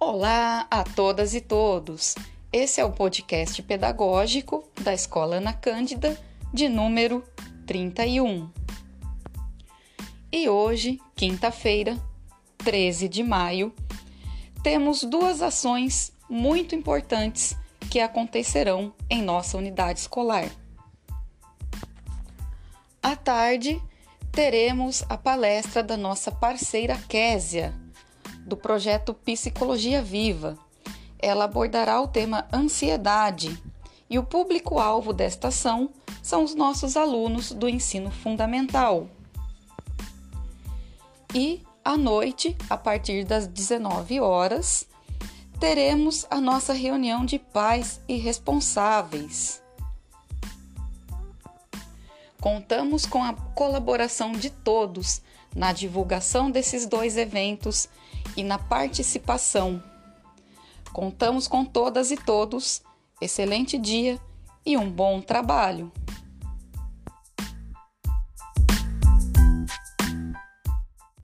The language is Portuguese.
Olá a todas e todos! Esse é o podcast pedagógico da Escola Ana Cândida, de número 31. E hoje, quinta-feira, 13 de maio, temos duas ações muito importantes que acontecerão em nossa unidade escolar. À tarde, teremos a palestra da nossa parceira Késia do projeto Psicologia Viva. Ela abordará o tema ansiedade e o público-alvo desta ação são os nossos alunos do ensino fundamental. E à noite, a partir das 19 horas, teremos a nossa reunião de pais e responsáveis. Contamos com a colaboração de todos na divulgação desses dois eventos e na participação. Contamos com todas e todos. Excelente dia e um bom trabalho!